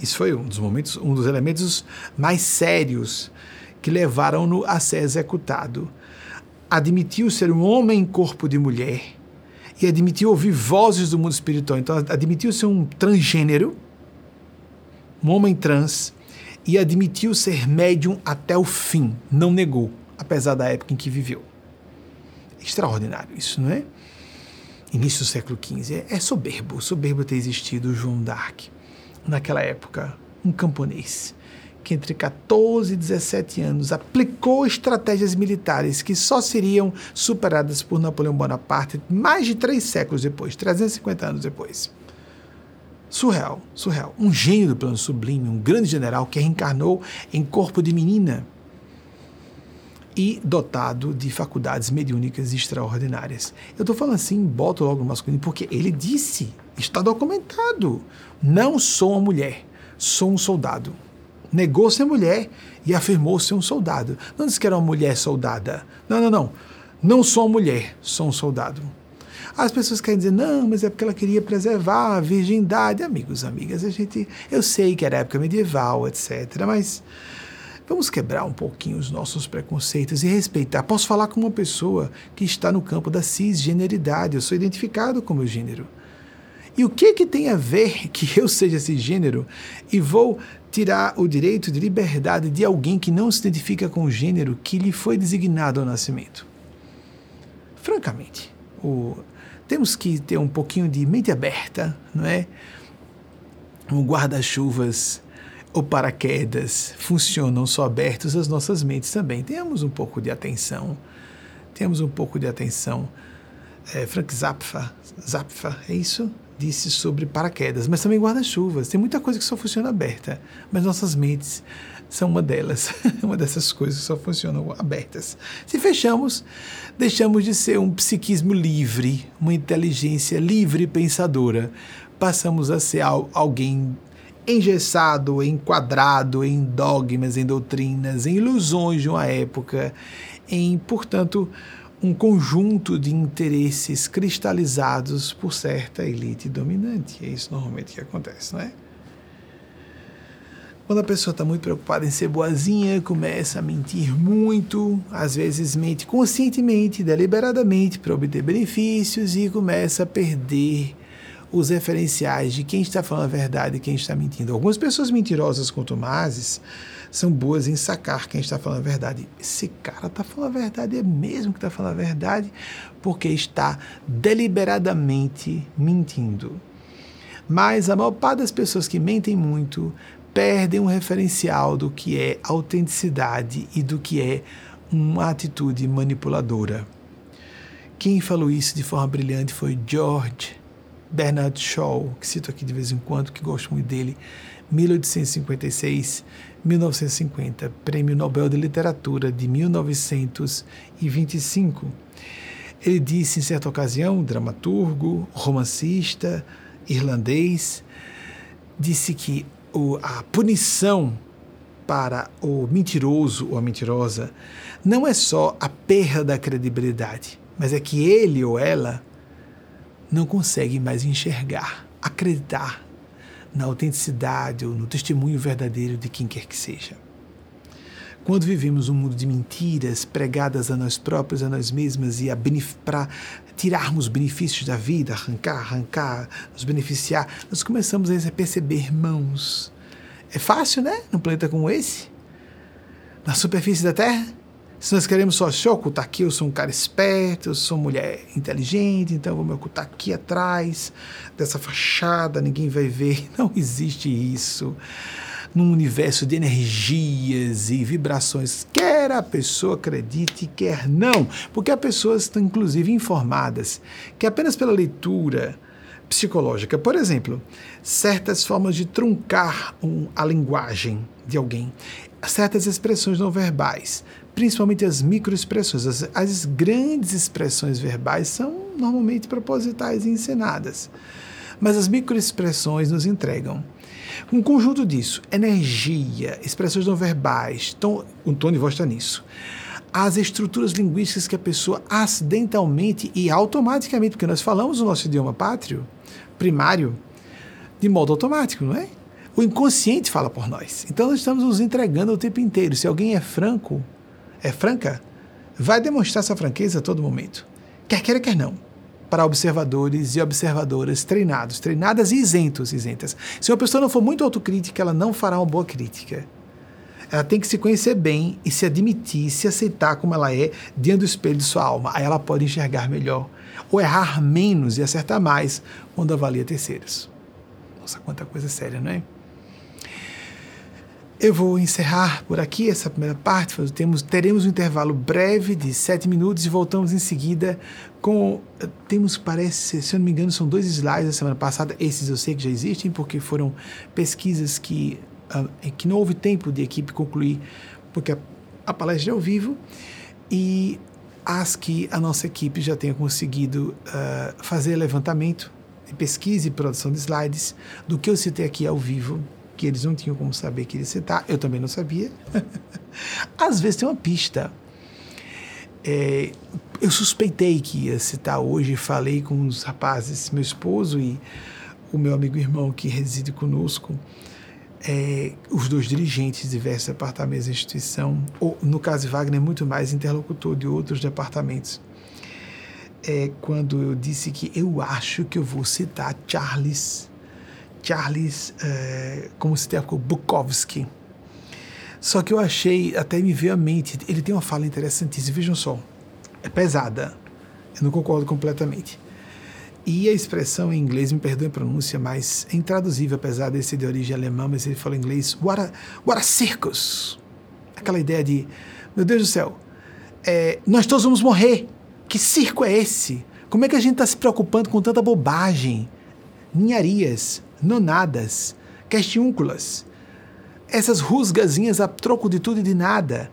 Isso foi um dos momentos, um dos elementos mais sérios que levaram-no a ser executado. Admitiu ser um homem em corpo de mulher e admitiu ouvir vozes do mundo espiritual. Então, admitiu ser um transgênero, um homem trans, e admitiu ser médium até o fim. Não negou, apesar da época em que viveu. Extraordinário isso, não é? início do século XV. É, soberbo, soberbo ter existido João d'Arc. Naquela época, um camponês que entre 14 e 17 anos aplicou estratégias militares que só seriam superadas por Napoleão Bonaparte mais de três séculos depois, 350 anos depois. Surreal, surreal. Um gênio do plano sublime, um grande general que reencarnou em corpo de menina e dotado de faculdades mediúnicas extraordinárias. Eu estou falando assim, boto logo no masculino, porque ele disse, está documentado: não sou uma mulher, sou um soldado. Negou ser mulher e afirmou ser um soldado. Não disse que era uma mulher soldada. Não, não, não. Não sou uma mulher, sou um soldado. As pessoas querem dizer, não, mas é porque ela queria preservar a virgindade. Amigos, amigas, a gente. Eu sei que era época medieval, etc. Mas Vamos quebrar um pouquinho os nossos preconceitos e respeitar. Posso falar com uma pessoa que está no campo da cisgeneridade, eu sou identificado com o meu gênero. E o que, que tem a ver que eu seja cisgênero e vou tirar o direito de liberdade de alguém que não se identifica com o gênero que lhe foi designado ao nascimento? Francamente, o, temos que ter um pouquinho de mente aberta, não é? Um guarda-chuvas ou paraquedas funcionam só abertos, as nossas mentes também. Tenhamos um pouco de atenção. Temos um pouco de atenção. É, Frank Zapfa, Zapfa, é isso? Disse sobre paraquedas, mas também guarda-chuvas. Tem muita coisa que só funciona aberta, mas nossas mentes são uma delas, uma dessas coisas que só funcionam abertas. Se fechamos, deixamos de ser um psiquismo livre, uma inteligência livre pensadora, passamos a ser alguém engessado, enquadrado em dogmas, em doutrinas, em ilusões de uma época, em, portanto, um conjunto de interesses cristalizados por certa elite dominante. É isso normalmente que acontece, não é? Quando a pessoa está muito preocupada em ser boazinha, começa a mentir muito, às vezes mente conscientemente, deliberadamente para obter benefícios e começa a perder os referenciais de quem está falando a verdade e quem está mentindo. Algumas pessoas mentirosas contumazes são boas em sacar quem está falando a verdade. Esse cara está falando a verdade, é mesmo que está falando a verdade, porque está deliberadamente mentindo. Mas a maior parte das pessoas que mentem muito perdem um referencial do que é autenticidade e do que é uma atitude manipuladora. Quem falou isso de forma brilhante foi George Bernard Shaw, que cito aqui de vez em quando, que gosto muito dele, 1856, 1950, Prêmio Nobel de Literatura de 1925. Ele disse em certa ocasião, dramaturgo, romancista, irlandês, disse que o, a punição para o mentiroso ou a mentirosa não é só a perda da credibilidade, mas é que ele ou ela não consegue mais enxergar, acreditar na autenticidade ou no testemunho verdadeiro de quem quer que seja. Quando vivemos um mundo de mentiras pregadas a nós próprios, a nós mesmas e para tirarmos benefícios da vida, arrancar, arrancar, nos beneficiar, nós começamos a perceber mãos. É fácil, né? Num planeta como esse? Na superfície da Terra? Se nós queremos só se ocultar aqui, eu sou um cara esperto, eu sou mulher inteligente, então vou me ocultar aqui atrás dessa fachada, ninguém vai ver. Não existe isso. Num universo de energias e vibrações, quer a pessoa acredite, quer não, porque as pessoas estão inclusive informadas que apenas pela leitura psicológica. Por exemplo, certas formas de truncar um, a linguagem de alguém, certas expressões não verbais, principalmente as microexpressões. As, as grandes expressões verbais são normalmente propositais e encenadas, mas as microexpressões nos entregam. Um conjunto disso, energia, expressões não verbais, tom, o tom de voz está nisso as estruturas linguísticas que a pessoa acidentalmente e automaticamente, porque nós falamos o nosso idioma pátrio, primário, de modo automático, não é? O inconsciente fala por nós. Então nós estamos nos entregando o tempo inteiro. Se alguém é franco, é franca, vai demonstrar essa franqueza a todo momento. Quer queira, quer não. Para observadores e observadoras treinados, treinadas e isentos, isentas. Se uma pessoa não for muito autocrítica, ela não fará uma boa crítica. Ela tem que se conhecer bem e se admitir, se aceitar como ela é diante do espelho de sua alma. Aí ela pode enxergar melhor, ou errar menos e acertar mais quando avalia terceiros. Nossa, quanta coisa séria, não é? Eu vou encerrar por aqui essa primeira parte. Temos, teremos um intervalo breve de sete minutos e voltamos em seguida com. Temos, parece, se eu não me engano, são dois slides da semana passada. Esses eu sei que já existem, porque foram pesquisas que que não houve tempo de equipe concluir, porque a, a palestra é ao vivo, e as que a nossa equipe já tenha conseguido uh, fazer levantamento pesquisa e produção de slides do que eu citei aqui ao vivo, que eles não tinham como saber que ele citar, eu também não sabia. Às vezes tem uma pista. É, eu suspeitei que ia citar hoje, falei com os rapazes, meu esposo e o meu amigo irmão que reside conosco, é, os dois dirigentes de diversos departamentos da instituição, ou no caso de Wagner, muito mais interlocutor de outros departamentos. É quando eu disse que eu acho que eu vou citar Charles, Charles, é, como se com Bukowski. Só que eu achei, até me veio à mente, ele tem uma fala interessantíssima, vejam só, é pesada, eu não concordo completamente. E a expressão em inglês, me perdoe a pronúncia, mas é intraduzível, apesar de ser de origem alemã, mas ele fala em inglês, what a, what a circus! Aquela ideia de, meu Deus do céu, é, nós todos vamos morrer. Que circo é esse? Como é que a gente está se preocupando com tanta bobagem? Ninharias, nonadas, questiúnculas, essas rusgazinhas a troco de tudo e de nada,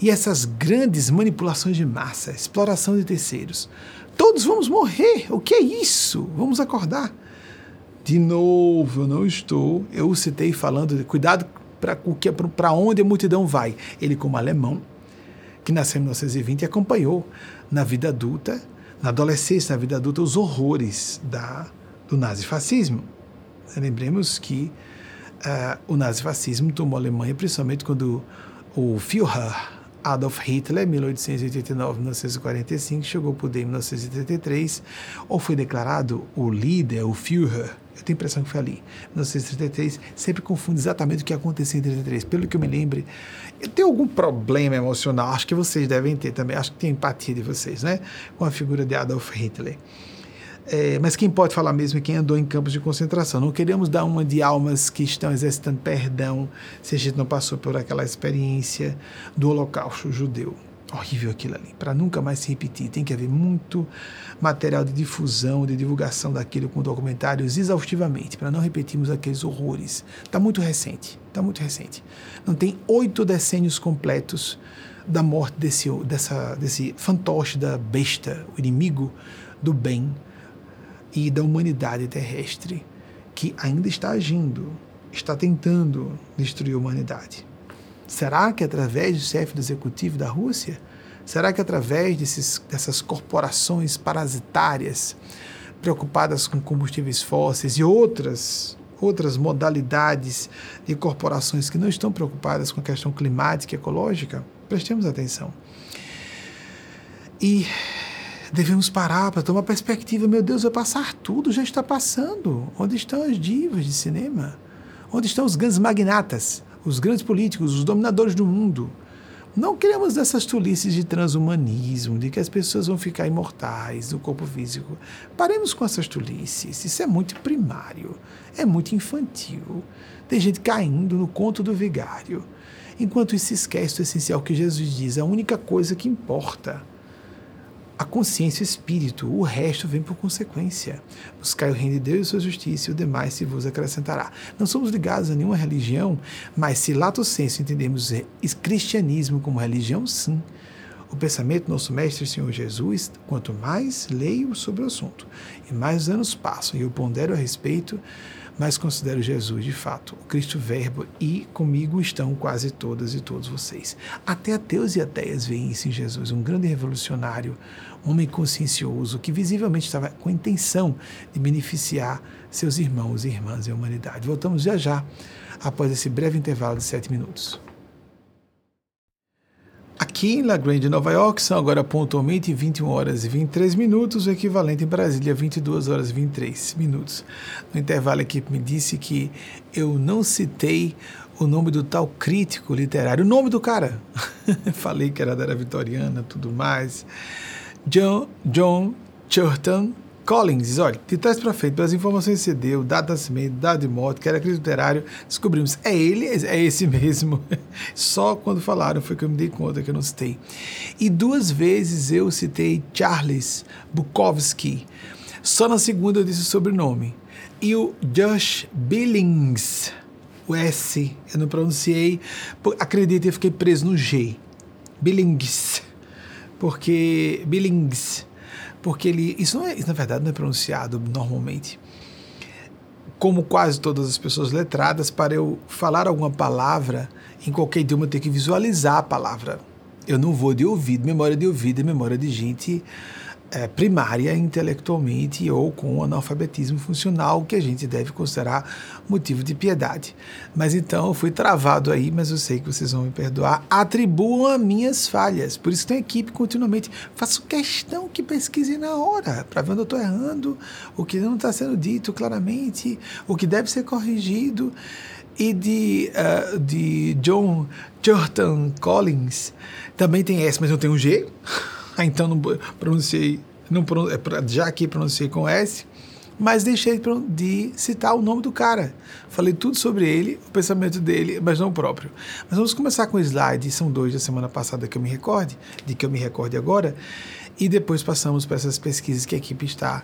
e essas grandes manipulações de massa, exploração de terceiros. Todos vamos morrer. O que é isso? Vamos acordar. De novo, eu não estou. Eu citei falando de cuidado para onde a multidão vai. Ele, como alemão, que nasceu em 1920 acompanhou na vida adulta, na adolescência, na vida adulta, os horrores da, do nazifascismo. Lembremos que uh, o nazifascismo tomou a Alemanha, principalmente quando o Führer Adolf Hitler, 1889-1945, chegou ao poder em 1933, ou foi declarado o líder, o Führer, eu tenho a impressão que foi ali, 1933, sempre confundo exatamente o que aconteceu em 1933. Pelo que eu me lembre, eu tenho algum problema emocional, acho que vocês devem ter também, acho que tem empatia de vocês, né? Com a figura de Adolf Hitler. É, mas quem pode falar mesmo é quem andou em campos de concentração. Não queremos dar uma de almas que estão exercitando perdão se a gente não passou por aquela experiência do holocausto judeu. Horrível aquilo ali, para nunca mais se repetir. Tem que haver muito material de difusão, de divulgação daquilo com documentários exaustivamente, para não repetirmos aqueles horrores. Está muito recente, está muito recente. Não tem oito decênios completos da morte desse, dessa, desse fantoche da besta, o inimigo do bem, e da humanidade terrestre que ainda está agindo, está tentando destruir a humanidade. Será que através do chefe do executivo da Rússia? Será que através desses, dessas corporações parasitárias preocupadas com combustíveis fósseis e outras outras modalidades de corporações que não estão preocupadas com a questão climática e ecológica? Prestemos atenção. E devemos parar para tomar perspectiva. Meu Deus, vai passar tudo, já está passando. Onde estão as divas de cinema? Onde estão os grandes magnatas, os grandes políticos, os dominadores do mundo? Não queremos essas tolices de transhumanismo, de que as pessoas vão ficar imortais do corpo físico. Paremos com essas tolices. Isso é muito primário, é muito infantil. Tem gente caindo no conto do vigário. Enquanto isso esquece do essencial que Jesus diz, a única coisa que importa a consciência e o espírito, o resto vem por consequência. Buscai o reino de Deus e sua justiça, e o demais se vos acrescentará. Não somos ligados a nenhuma religião, mas se lato senso entendemos cristianismo como religião, sim. O pensamento do nosso Mestre Senhor Jesus, quanto mais leio sobre o assunto e mais anos passam e eu pondero a respeito, mas considero Jesus de fato o Cristo Verbo e comigo estão quase todas e todos vocês. Até ateus e ateias veem isso em Jesus, um grande revolucionário, um homem consciencioso que visivelmente estava com a intenção de beneficiar seus irmãos e irmãs e a humanidade. Voltamos já já, após esse breve intervalo de sete minutos. Aqui em La Grande, Nova York, são agora pontualmente 21 horas e 23 minutos, o equivalente em Brasília, 22 horas e 23 minutos. No intervalo, a equipe me disse que eu não citei o nome do tal crítico literário, o nome do cara. Falei que era da era vitoriana, tudo mais. John, John Churton Collins olha, de trás para frente, pelas informações que você deu, data de nascimento, data de morte, que era crise literário, descobrimos, é ele, é esse mesmo. Só quando falaram foi que eu me dei conta que eu não citei. E duas vezes eu citei Charles Bukowski. Só na segunda eu disse o sobrenome. E o Josh Billings, o S, eu não pronunciei, acredite, eu fiquei preso no G. Billings. Porque Billings porque ele isso não é, na verdade não é pronunciado normalmente. Como quase todas as pessoas letradas, para eu falar alguma palavra em qualquer idioma eu tenho que visualizar a palavra. Eu não vou de ouvido, memória de ouvido é memória de gente é, primária intelectualmente ou com analfabetismo funcional, que a gente deve considerar motivo de piedade. Mas então eu fui travado aí, mas eu sei que vocês vão me perdoar. Atribuam a minhas falhas. Por isso tem equipe continuamente. Faço questão que pesquise na hora, para ver onde eu estou errando, o que não está sendo dito claramente, o que deve ser corrigido. E de, uh, de John Jordan Collins, também tem S, mas não tem um G. Ah, então não pronunciei, não, é já aqui pronunciei com S, mas deixei de citar o nome do cara. Falei tudo sobre ele, o pensamento dele, mas não o próprio. Mas vamos começar com o slide, são dois da semana passada que eu me recorde, de que eu me recorde agora, e depois passamos para essas pesquisas que a equipe está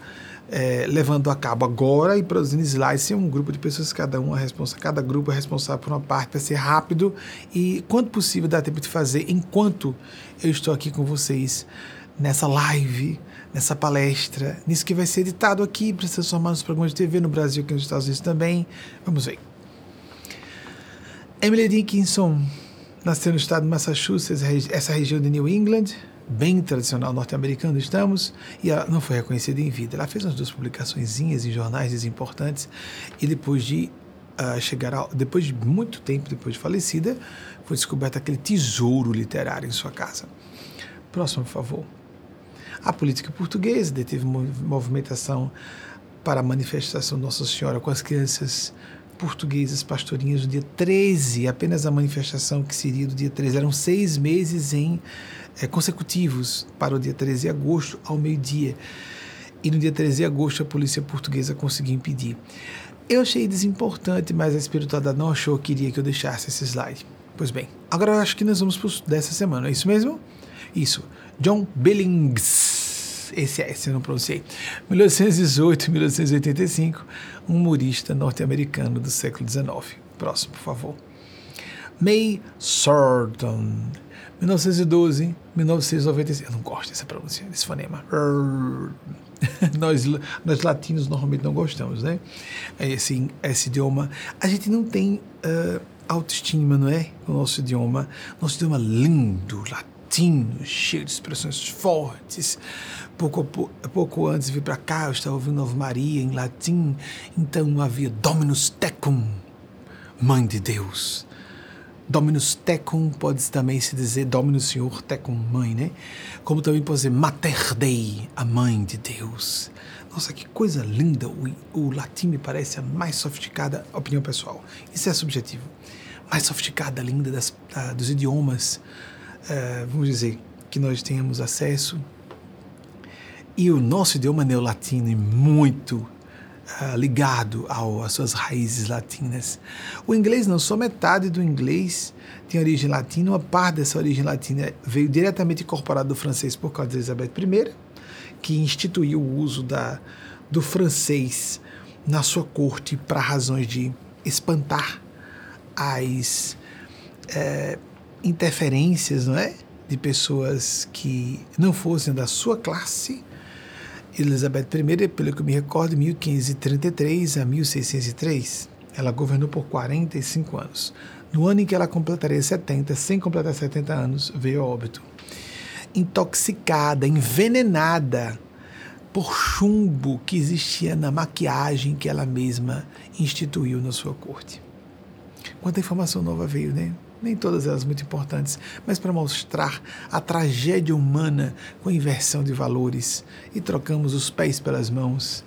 é, levando a cabo agora e produzindo slides. Um grupo de pessoas, cada um é responsável, cada grupo é responsável por uma parte para ser rápido e, quanto possível, dá tempo de fazer enquanto eu estou aqui com vocês nessa live, nessa palestra, nisso que vai ser editado aqui para se transformar nos programas de TV no Brasil e nos Estados Unidos também. Vamos ver. Emily Dickinson nasceu no estado de Massachusetts, essa região de New England, bem tradicional norte-americano estamos, e ela não foi reconhecida em vida. Ela fez umas duas publicações em jornais importantes e depois de uh, chegar a, depois de muito tempo depois de falecida, foi descoberto aquele tesouro literário em sua casa. Próximo, por favor. A política portuguesa deteve movimentação para a manifestação de Nossa Senhora com as crianças portuguesas pastorinhas no dia 13, apenas a manifestação que seria do dia 13. Eram seis meses em é, consecutivos para o dia 13 de agosto ao meio-dia. E no dia 13 de agosto a polícia portuguesa conseguiu impedir. Eu achei desimportante, mas a espiritualidade não achou que queria que eu deixasse esse slide. Pois bem, agora eu acho que nós vamos para dessa semana, é isso mesmo? Isso. John Billings, esse é, esse eu não pronunciei, 1818 1885, um humorista norte-americano do século XIX. Próximo, por favor. May Sordon, 1912 1995. Eu não gosto dessa pronúncia, desse fonema. Nós, nós latinos normalmente não gostamos, né? Esse, esse idioma. A gente não tem uh, autoestima, não é? O nosso idioma. Nosso idioma lindo, latino latino, cheio de expressões fortes. Pouco, pouco antes de vir para cá, eu estava ouvindo Ave Maria em latim, então havia Dominus Tecum, Mãe de Deus. Dominus Tecum pode também se dizer Dominus Senhor Tecum, Mãe, né? Como também pode dizer Mater Dei, a Mãe de Deus. Nossa, que coisa linda! O, o latim me parece a mais sofisticada, opinião pessoal. Isso é subjetivo. Mais sofisticada, linda das, da, dos idiomas é, vamos dizer, que nós tenhamos acesso. E o nosso idioma neolatino é muito uh, ligado ao, às suas raízes latinas. O inglês não, só metade do inglês tem origem latina, uma parte dessa origem latina veio diretamente incorporada do francês por causa de Elizabeth I, que instituiu o uso da, do francês na sua corte para razões de espantar as é, interferências, não é? De pessoas que não fossem da sua classe Elizabeth I, pelo que me recordo, 1533 a 1603. Ela governou por 45 anos. No ano em que ela completaria 70, sem completar 70 anos, veio a óbito. Intoxicada, envenenada por chumbo que existia na maquiagem que ela mesma instituiu na sua corte. Quanta informação nova veio, né? Nem todas elas muito importantes, mas para mostrar a tragédia humana com a inversão de valores e trocamos os pés pelas mãos.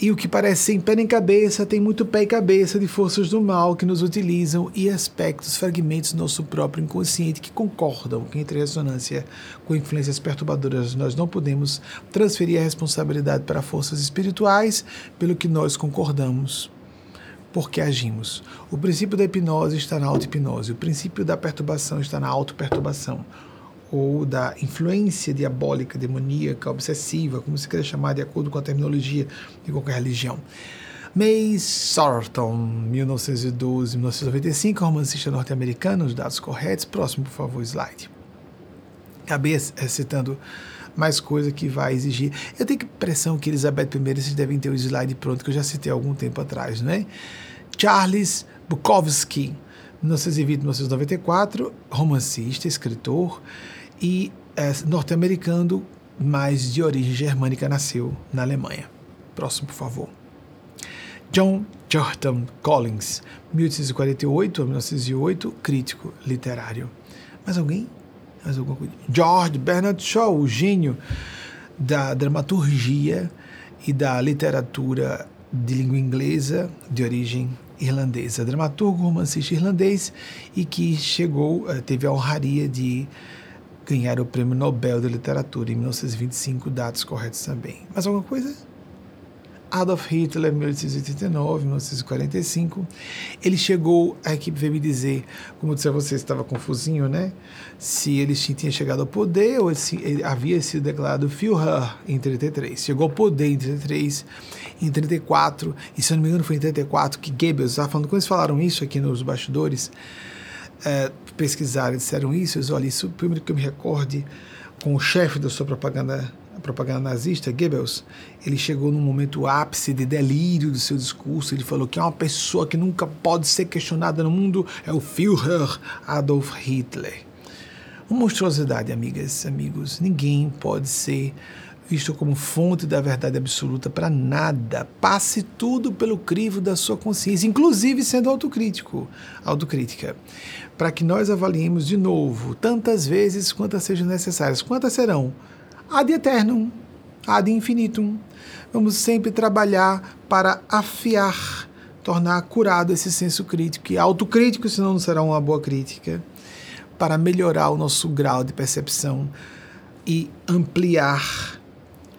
E o que parece sem pé nem cabeça tem muito pé e cabeça de forças do mal que nos utilizam e aspectos, fragmentos do nosso próprio inconsciente que concordam que entre ressonância com influências perturbadoras nós não podemos transferir a responsabilidade para forças espirituais pelo que nós concordamos porque agimos. O princípio da hipnose está na auto-hipnose, o princípio da perturbação está na auto-perturbação, ou da influência diabólica, demoníaca, obsessiva, como se queira chamar, de acordo com a terminologia de qualquer religião. May Sarton, 1912-1995, romancista norte-americano, os dados corretos. Próximo, por favor, slide. Acabei citando mais coisa que vai exigir. Eu tenho impressão que Elizabeth I, vocês devem ter o slide pronto, que eu já citei algum tempo atrás, né? Charles Bukowski, 1920-1994, romancista, escritor e é, norte-americano, mas de origem germânica, nasceu na Alemanha. Próximo, por favor. John Jordan Collins, 1848 a 1908, crítico literário. Mais alguém? Mais alguma coisa? George Bernard Shaw, o gênio da dramaturgia e da literatura de língua inglesa de origem irlandesa, dramaturgo, romancista irlandês e que chegou, eh, teve a honraria de ganhar o Prêmio Nobel de Literatura em 1925, dados corretos também. Mais alguma coisa? Adolf Hitler, 1889, 1945. Ele chegou, a equipe veio me dizer, como disse a você, estava confusinho, né? Se ele tinha chegado ao poder ou se ele havia sido declarado Führer em 33. Chegou ao poder em 33, em 34, e se eu não me engano foi em 34 que Goebbels estava falando, quando eles falaram isso aqui nos bastidores, é, pesquisaram disseram isso, olha, isso primeiro que eu me recorde com o chefe da sua propaganda a propaganda nazista, Goebbels, ele chegou num momento ápice de delírio do seu discurso. Ele falou que é uma pessoa que nunca pode ser questionada no mundo é o Führer Adolf Hitler. Uma monstruosidade, amigas, amigos. Ninguém pode ser visto como fonte da verdade absoluta para nada. Passe tudo pelo crivo da sua consciência, inclusive sendo autocrítico, autocrítica, para que nós avaliemos de novo, tantas vezes quantas sejam necessárias. Quantas serão? Ad eternum, ad infinitum. Vamos sempre trabalhar para afiar, tornar curado esse senso crítico e autocrítico, senão não será uma boa crítica, para melhorar o nosso grau de percepção e ampliar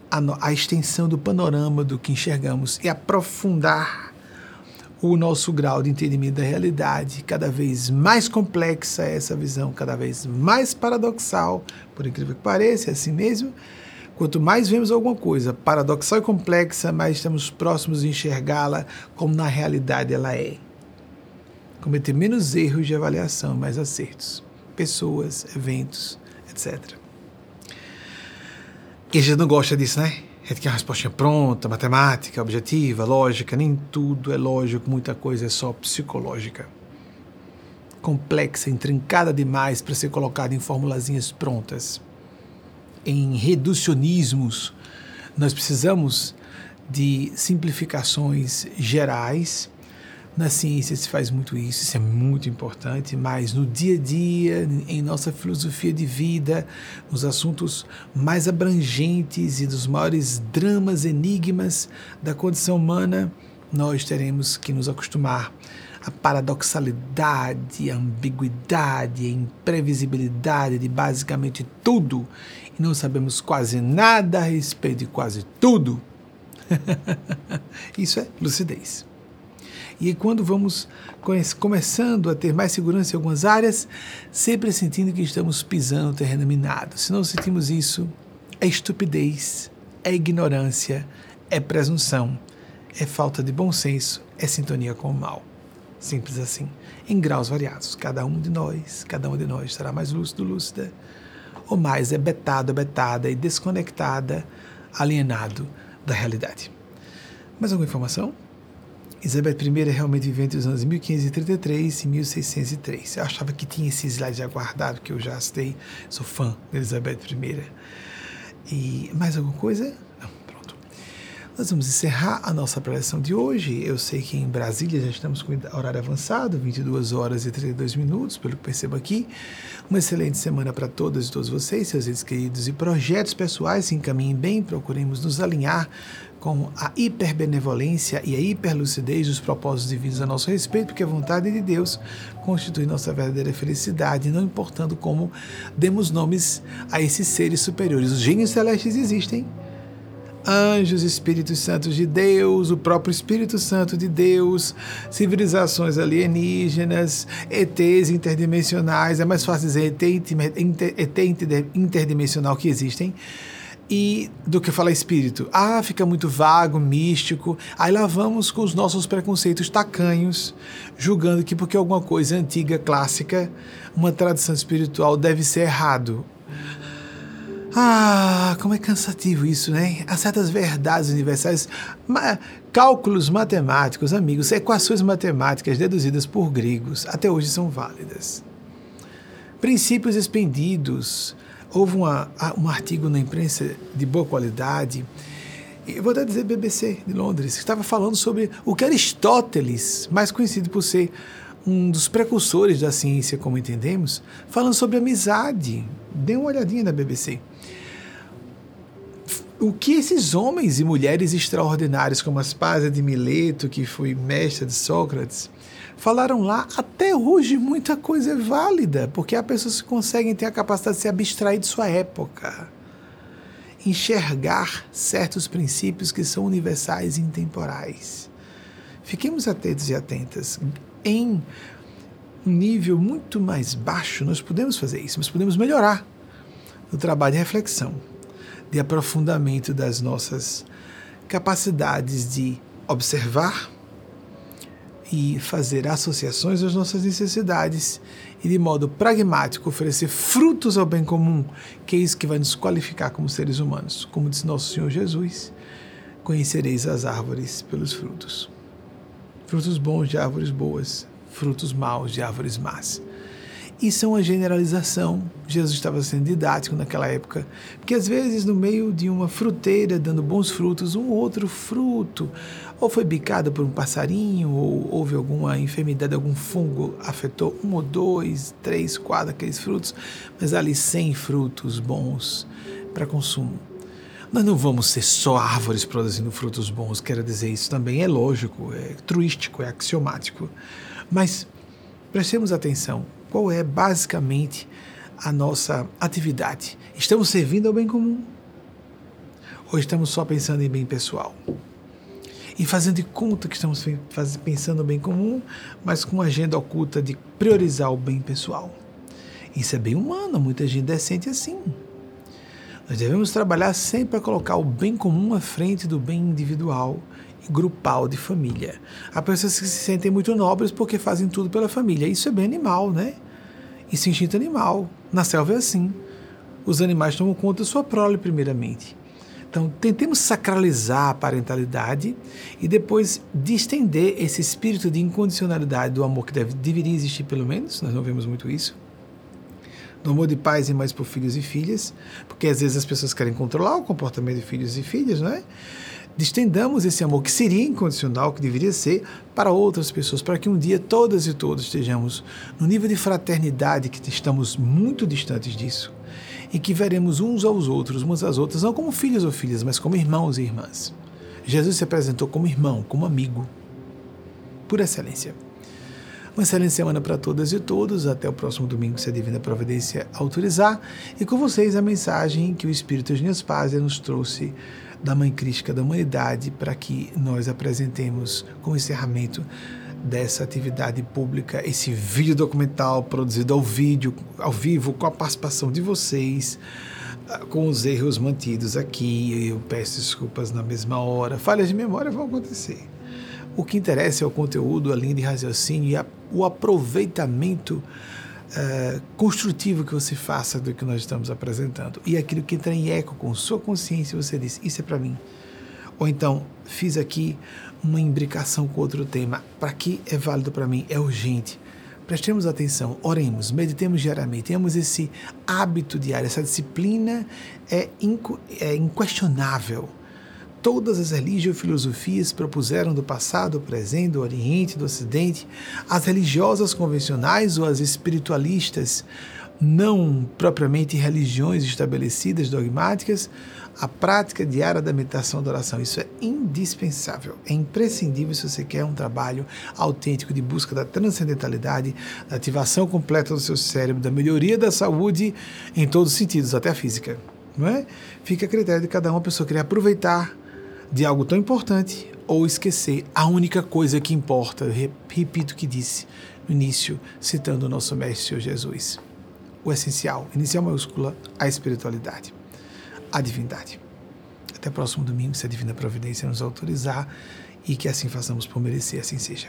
a, a extensão do panorama do que enxergamos e aprofundar o nosso grau de entendimento da realidade. Cada vez mais complexa é essa visão, cada vez mais paradoxal, por incrível que pareça, é assim mesmo. Quanto mais vemos alguma coisa paradoxal e complexa, mais estamos próximos de enxergá-la como na realidade ela é. Cometer menos erros de avaliação, mais acertos. Pessoas, eventos, etc. E a gente não gosta disso, né? A gente quer uma resposta pronta, matemática, objetiva, lógica. Nem tudo é lógico, muita coisa é só psicológica. Complexa, intrincada demais para ser colocada em formulazinhas prontas. Em reducionismos, nós precisamos de simplificações gerais na ciência se faz muito isso, isso é muito importante, mas no dia a dia, em nossa filosofia de vida, nos assuntos mais abrangentes e dos maiores dramas, enigmas da condição humana, nós teremos que nos acostumar à paradoxalidade, à ambiguidade, à imprevisibilidade de basicamente tudo e não sabemos quase nada a respeito de quase tudo. Isso é lucidez. E quando vamos começando a ter mais segurança em algumas áreas, sempre sentindo que estamos pisando terreno minado. Se não sentimos isso, é estupidez, é ignorância, é presunção, é falta de bom senso, é sintonia com o mal. Simples assim, em graus variados. Cada um de nós, cada um de nós estará mais lúcido, lúcida, ou mais é betado, betada e desconectada, alienado da realidade. Mais alguma informação? Elizabeth I é realmente viveu entre os anos 1533 e 1603. Eu achava que tinha esse slide já guardado, que eu já citei, sou fã de Elizabeth I. E mais alguma coisa? Não, pronto. Nós vamos encerrar a nossa preleção de hoje. Eu sei que em Brasília já estamos com horário avançado, 22 horas e 32 minutos, pelo que percebo aqui. Uma excelente semana para todas e todos vocês, seus entes queridos, e projetos pessoais se encaminhem bem, procuremos nos alinhar com a hiperbenevolência e a hiperlucidez dos propósitos divinos a nosso respeito, porque a vontade de Deus constitui nossa verdadeira felicidade, não importando como demos nomes a esses seres superiores. Os gênios celestes existem. Anjos, Espíritos Santos de Deus, o próprio Espírito Santo de Deus, civilizações alienígenas, ETs interdimensionais, é mais fácil dizer ET, ET interdimensional que existem e do que falar espírito. Ah, fica muito vago, místico. Aí lá vamos com os nossos preconceitos tacanhos, julgando que porque alguma coisa antiga, clássica, uma tradição espiritual deve ser errado. Ah, como é cansativo isso, né? Há certas verdades universais, cálculos matemáticos, amigos, equações matemáticas deduzidas por gregos, até hoje são válidas. Princípios expendidos, Houve uma, um artigo na imprensa de boa qualidade, eu vou até dizer BBC de Londres, que estava falando sobre o que Aristóteles, mais conhecido por ser um dos precursores da ciência, como entendemos, falando sobre amizade. Dê uma olhadinha na BBC. O que esses homens e mulheres extraordinários, como Aspásia de Mileto, que foi mestra de Sócrates, falaram lá, até hoje muita coisa é válida, porque há pessoas que conseguem ter a capacidade de se abstrair de sua época, enxergar certos princípios que são universais e intemporais. Fiquemos atentos e atentas. Em um nível muito mais baixo, nós podemos fazer isso, nós podemos melhorar o trabalho de reflexão, de aprofundamento das nossas capacidades de observar e fazer associações às nossas necessidades e, de modo pragmático, oferecer frutos ao bem comum, que é isso que vai nos qualificar como seres humanos. Como disse nosso Senhor Jesus, conhecereis as árvores pelos frutos. Frutos bons de árvores boas, frutos maus de árvores más. Isso é uma generalização. Jesus estava sendo didático naquela época, porque às vezes no meio de uma fruteira dando bons frutos, um outro fruto, ou foi bicado por um passarinho, ou houve alguma enfermidade, algum fungo afetou um ou dois, três, quatro daqueles frutos, mas ali cem frutos bons para consumo. Nós não vamos ser só árvores produzindo frutos bons, quero dizer, isso também é lógico, é truístico, é axiomático. Mas prestemos atenção qual é basicamente a nossa atividade? Estamos servindo ao bem comum? Ou estamos só pensando em bem pessoal? E fazendo de conta que estamos pensando no bem comum, mas com agenda oculta de priorizar o bem pessoal. Isso é bem humano, muita gente decente assim. Nós devemos trabalhar sempre para colocar o bem comum à frente do bem individual grupal de família. Há pessoas que se sentem muito nobres porque fazem tudo pela família. Isso é bem animal, né? Isso é instinto animal. Na selva é assim. Os animais tomam conta da sua prole, primeiramente. Então, tentemos sacralizar a parentalidade e depois distender esse espírito de incondicionalidade do amor que deve, deveria existir, pelo menos, nós não vemos muito isso, do amor de pais e mães por filhos e filhas, porque às vezes as pessoas querem controlar o comportamento de filhos e filhas, não é? Distendamos esse amor que seria incondicional, que deveria ser, para outras pessoas, para que um dia todas e todos estejamos no nível de fraternidade que estamos muito distantes disso e que veremos uns aos outros, umas às outras, não como filhos ou filhas, mas como irmãos e irmãs. Jesus se apresentou como irmão, como amigo, por excelência. Uma excelente semana para todas e todos. Até o próximo domingo, se a Divina Providência autorizar. E com vocês a mensagem que o Espírito de Nespásia nos trouxe da Mãe Crística da Humanidade para que nós apresentemos como encerramento dessa atividade pública, esse vídeo documental produzido ao vídeo, ao vivo, com a participação de vocês, ah, com os erros mantidos aqui. Eu peço desculpas na mesma hora. Falhas de memória vão acontecer. O que interessa é o conteúdo, a linha de raciocínio e a, o aproveitamento uh, construtivo que você faça do que nós estamos apresentando. E aquilo que entra em eco com sua consciência, você diz: Isso é para mim. Ou então, fiz aqui uma imbricação com outro tema. Para que é válido para mim? É urgente. Prestemos atenção, oremos, meditemos diariamente, tenhamos esse hábito diário, essa disciplina é, inco, é inquestionável. Todas as religiofilosofias propuseram do passado, do presente, do Oriente, do Ocidente, as religiosas convencionais ou as espiritualistas, não propriamente religiões estabelecidas, dogmáticas, a prática diária da meditação da oração. Isso é indispensável, é imprescindível se você quer um trabalho autêntico de busca da transcendentalidade, da ativação completa do seu cérebro, da melhoria da saúde em todos os sentidos, até a física. Não é? Fica a critério de cada uma pessoa querer aproveitar de algo tão importante ou esquecer a única coisa que importa. Repito o que disse no início, citando o nosso Mestre Jesus. O essencial, inicial maiúscula, a espiritualidade a divindade. Até próximo domingo, se a Divina Providência nos autorizar e que assim façamos por merecer, assim seja.